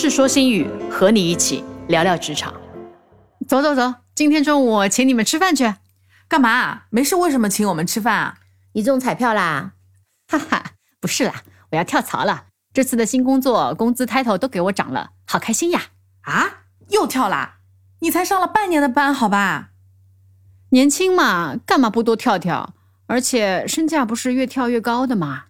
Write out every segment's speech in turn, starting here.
世说新语，和你一起聊聊职场。走走走，今天中午我请你们吃饭去。干嘛？没事，为什么请我们吃饭啊？你中彩票啦？哈哈，不是啦，我要跳槽了。这次的新工作，工资、抬头都给我涨了，好开心呀！啊，又跳啦？你才上了半年的班，好吧？年轻嘛，干嘛不多跳跳？而且身价不是越跳越高的吗？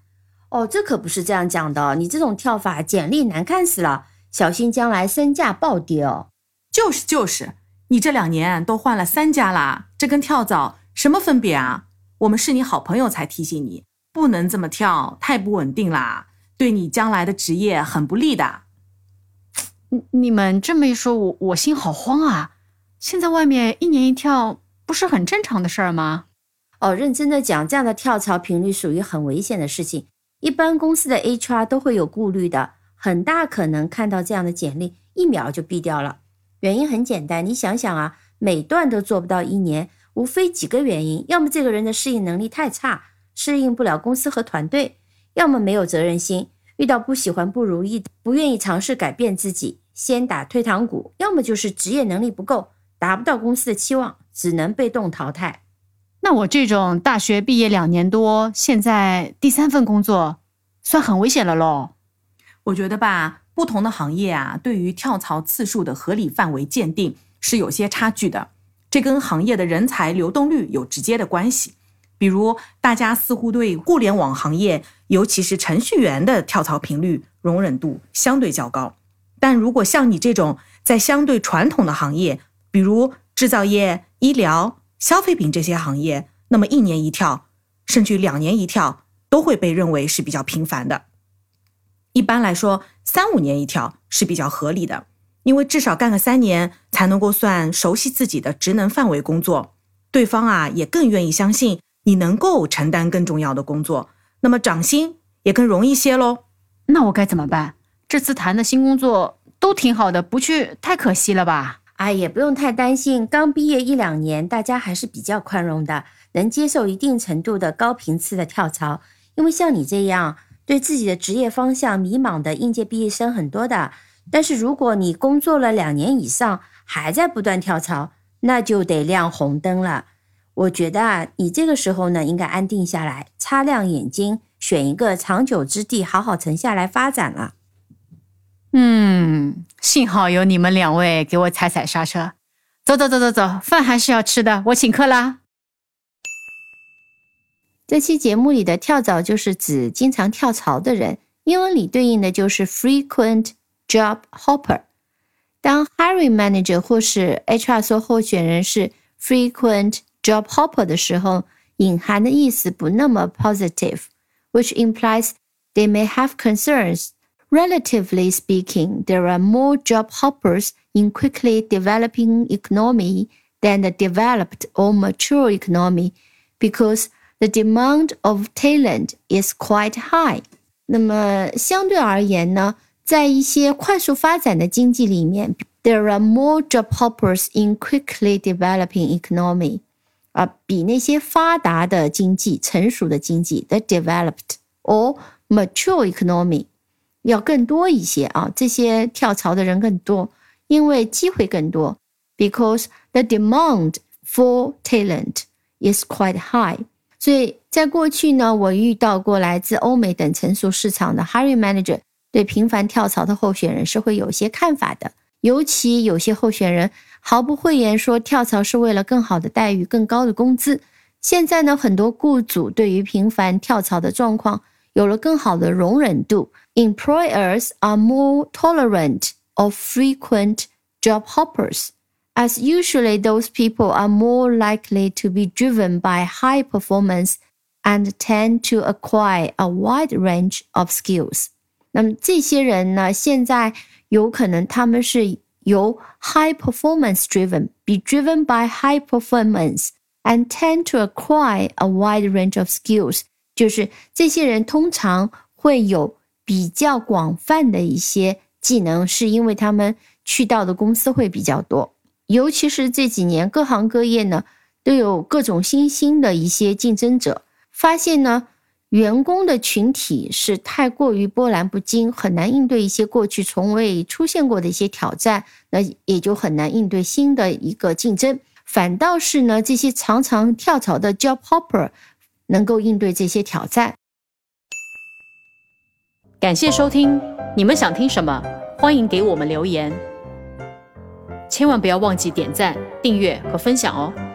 哦，这可不是这样讲的。你这种跳法，简历难看死了，小心将来身价暴跌哦。就是就是，你这两年都换了三家啦，这跟跳蚤什么分别啊？我们是你好朋友才提醒你，不能这么跳，太不稳定啦，对你将来的职业很不利的。你你们这么一说，我我心好慌啊！现在外面一年一跳。不是很正常的事儿吗？哦，认真的讲，这样的跳槽频率属于很危险的事情。一般公司的 HR 都会有顾虑的，很大可能看到这样的简历，一秒就毙掉了。原因很简单，你想想啊，每段都做不到一年，无非几个原因：要么这个人的适应能力太差，适应不了公司和团队；要么没有责任心，遇到不喜欢、不如意，不愿意尝试改变自己，先打退堂鼓；要么就是职业能力不够，达不到公司的期望。只能被动淘汰。那我这种大学毕业两年多，现在第三份工作，算很危险了喽。我觉得吧，不同的行业啊，对于跳槽次数的合理范围鉴定是有些差距的。这跟行业的人才流动率有直接的关系。比如，大家似乎对互联网行业，尤其是程序员的跳槽频率容忍度相对较高。但如果像你这种在相对传统的行业，比如制造业，医疗、消费品这些行业，那么一年一跳，甚至两年一跳，都会被认为是比较频繁的。一般来说，三五年一跳是比较合理的，因为至少干个三年才能够算熟悉自己的职能范围工作，对方啊也更愿意相信你能够承担更重要的工作，那么涨薪也更容易些喽。那我该怎么办？这次谈的新工作都挺好的，不去太可惜了吧？哎，也不用太担心。刚毕业一两年，大家还是比较宽容的，能接受一定程度的高频次的跳槽。因为像你这样对自己的职业方向迷茫的应届毕业生很多的。但是如果你工作了两年以上，还在不断跳槽，那就得亮红灯了。我觉得啊，你这个时候呢，应该安定下来，擦亮眼睛，选一个长久之地，好好沉下来发展了。嗯，幸好有你们两位给我踩踩刹车。走走走走走，饭还是要吃的，我请客啦。这期节目里的跳蚤就是指经常跳槽的人，英文里对应的就是 frequent job hopper。当 hiring manager 或是 HR 说候选人是 frequent job hopper 的时候，隐含的意思不那么 positive，which implies they may have concerns。Relatively speaking, there are more job hoppers in quickly developing economy than the developed or mature economy because the demand of talent is quite high. 那么相对而言呢，在一些快速发展的经济里面，there are more job hoppers in quickly developing economy，啊，比那些发达的经济、成熟的经济，the developed or mature economy 要更多一些啊，这些跳槽的人更多，因为机会更多。Because the demand for talent is quite high。 所以在过去呢，我遇到过来自欧美等成熟市场的 hiring manager 对频繁跳槽的候选人是会有些看法的。尤其有些候选人毫不讳言说跳槽是为了更好的待遇、更高的工资。现在呢，很多雇主对于频繁跳槽的状况有了更好的容忍度。employers are more tolerant of frequent job hoppers, as usually those people are more likely to be driven by high performance and tend to acquire a wide range of skills. 那么这些人呢，现在有可能他们是由 high performance driven, be driven by high performance and tend to acquire a wide range of skills. 就是这些人通常会有比较广泛的一些技能，是因为他们去到的公司会比较多， 尤其是这几年各行各业呢都有各种新兴的一些竞争者，发现呢员工的群体是太过于波澜不惊，很难应对一些过去从未出现过的一些挑战，那也就很难应对新的一个竞争。反倒是呢，这些常常跳槽的 job hopper 能够应对这些挑战。感谢收听，你们想听什么？欢迎给我们留言，千万不要忘记点赞、订阅和分享哦。